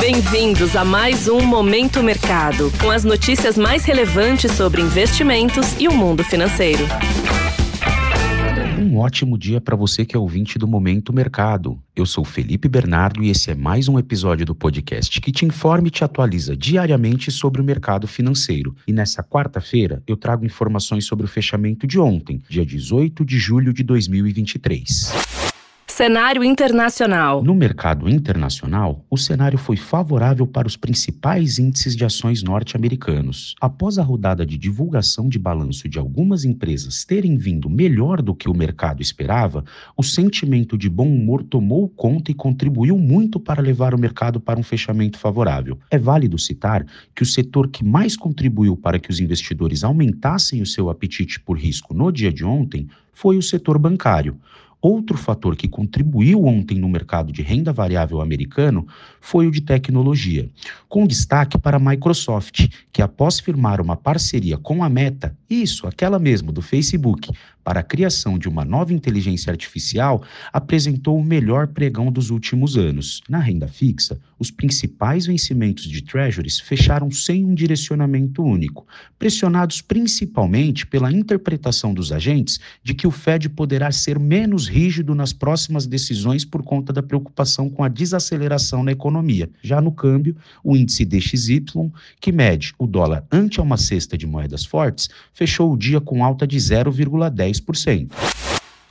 Bem-vindos a mais um Momento Mercado, com as notícias mais relevantes sobre investimentos e o mundo financeiro. Um ótimo dia para você que é ouvinte do Momento Mercado. Eu sou Felipe Bernardo e esse é mais um episódio do podcast que te informa e te atualiza diariamente sobre o mercado financeiro. E nessa quarta-feira eu trago informações sobre o fechamento de ontem, dia 18 de julho de 2023. Cenário internacional. No mercado internacional, o cenário foi favorável para os principais índices de ações norte-americanos. Após a rodada de divulgação de balanço de algumas empresas terem vindo melhor do que o mercado esperava, o sentimento de bom humor tomou conta e contribuiu muito para levar o mercado para um fechamento favorável. É válido citar que o setor que mais contribuiu para que os investidores aumentassem o seu apetite por risco no dia de ontem foi o setor bancário. Outro fator que contribuiu ontem no mercado de renda variável americano foi o de tecnologia, com destaque para a Microsoft, que após firmar uma parceria com a Meta, isso, aquela mesmo do Facebook, para a criação de uma nova inteligência artificial, apresentou o melhor pregão dos últimos anos. Na renda fixa, os principais vencimentos de treasuries fecharam sem um direcionamento único, pressionados principalmente pela interpretação dos agentes de que o Fed poderá ser menos rígido nas próximas decisões por conta da preocupação com a desaceleração na economia. Já no câmbio, o índice DXY, que mede o dólar ante uma cesta de moedas fortes, fechou o dia com alta de 0,10%.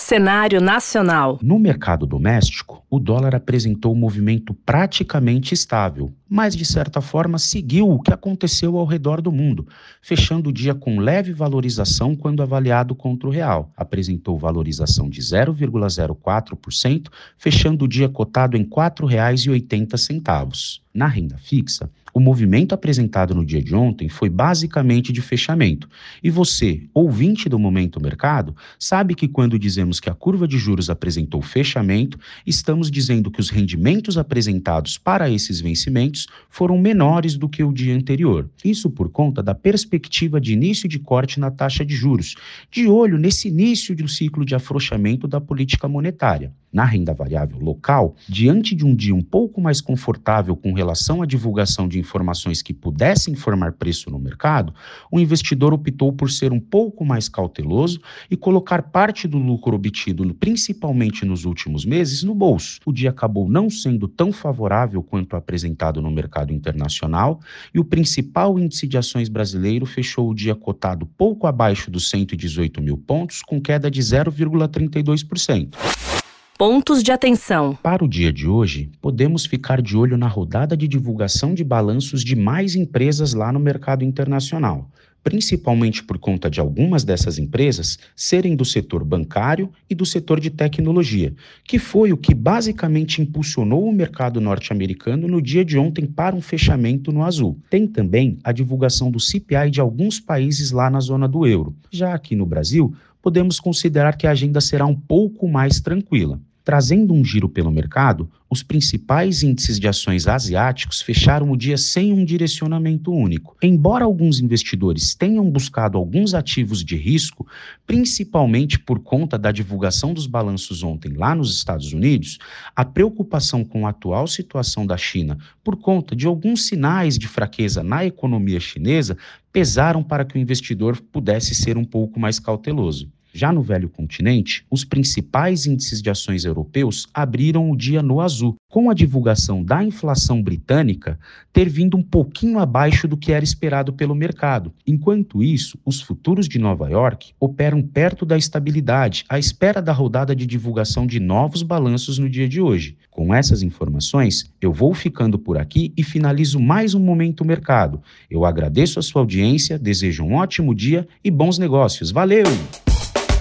Cenário nacional. No mercado doméstico, o dólar apresentou um movimento praticamente estável, mas de certa forma seguiu o que aconteceu ao redor do mundo, fechando o dia com leve valorização quando avaliado contra o real. Apresentou valorização de 0,04%, fechando o dia cotado em R$ 4,80. Na renda fixa, o movimento apresentado no dia de ontem foi basicamente de fechamento. E você, ouvinte do Momento Mercado, sabe que quando dizemos que a curva de juros apresentou fechamento, estamos dizendo que os rendimentos apresentados para esses vencimentos foram menores do que o dia anterior. Isso por conta da perspectiva de início de corte na taxa de juros, de olho nesse início de um ciclo de afrouxamento da política monetária. Na renda variável local, diante de um dia um pouco mais confortável com relação à divulgação de informações que pudessem formar preço no mercado, o investidor optou por ser um pouco mais cauteloso e colocar parte do lucro obtido, principalmente nos últimos meses, no bolso. O dia acabou não sendo tão favorável quanto apresentado no mercado internacional e o principal índice de ações brasileiro fechou o dia cotado pouco abaixo dos 118 mil pontos, com queda de 0,32%. Pontos de atenção. Para o dia de hoje, podemos ficar de olho na rodada de divulgação de balanços de mais empresas lá no mercado internacional, principalmente por conta de algumas dessas empresas serem do setor bancário e do setor de tecnologia, que foi o que basicamente impulsionou o mercado norte-americano no dia de ontem para um fechamento no azul. Tem também a divulgação do CPI de alguns países lá na zona do euro. Já aqui no Brasil, podemos considerar que a agenda será um pouco mais tranquila. Trazendo um giro pelo mercado, os principais índices de ações asiáticos fecharam o dia sem um direcionamento único. Embora alguns investidores tenham buscado alguns ativos de risco, principalmente por conta da divulgação dos balanços ontem lá nos Estados Unidos, a preocupação com a atual situação da China por conta de alguns sinais de fraqueza na economia chinesa pesaram para que o investidor pudesse ser um pouco mais cauteloso. Já no velho continente, os principais índices de ações europeus abriram o dia no azul, com a divulgação da inflação britânica ter vindo um pouquinho abaixo do que era esperado pelo mercado. Enquanto isso, os futuros de Nova York operam perto da estabilidade, à espera da rodada de divulgação de novos balanços no dia de hoje. Com essas informações, eu vou ficando por aqui e finalizo mais um Momento Mercado. Eu agradeço a sua audiência, desejo um ótimo dia e bons negócios. Valeu!